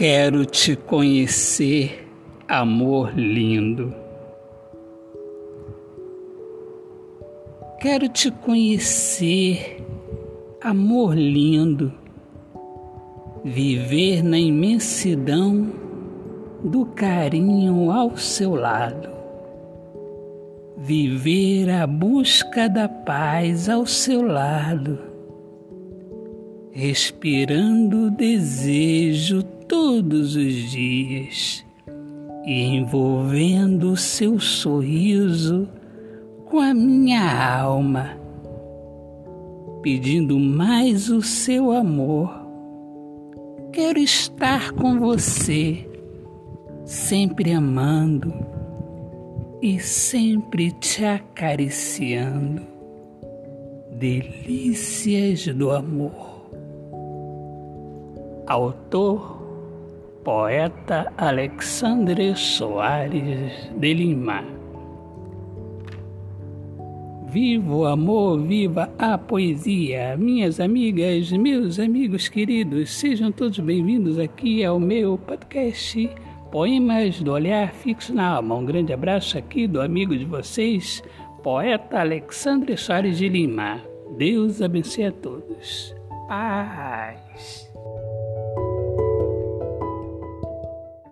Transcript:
Quero te conhecer, amor lindo. Quero te conhecer, amor lindo. Viver na imensidão do carinho ao seu lado. Viver a busca da paz ao seu lado. Respirando desejo todos os dias e envolvendo seu sorriso com a minha alma, pedindo mais o seu amor. Quero estar com você sempre amando e sempre te acariciando. Delícias do amor. Autor, poeta Alexandre Soares de Lima. Viva o amor, viva a poesia. Minhas amigas, meus amigos queridos, sejam todos bem-vindos aqui ao meu podcast Poemas do Olhar Fixo na Alma. Um grande abraço aqui do amigo de vocês, poeta Alexandre Soares de Lima. Deus abençoe a todos. Paz.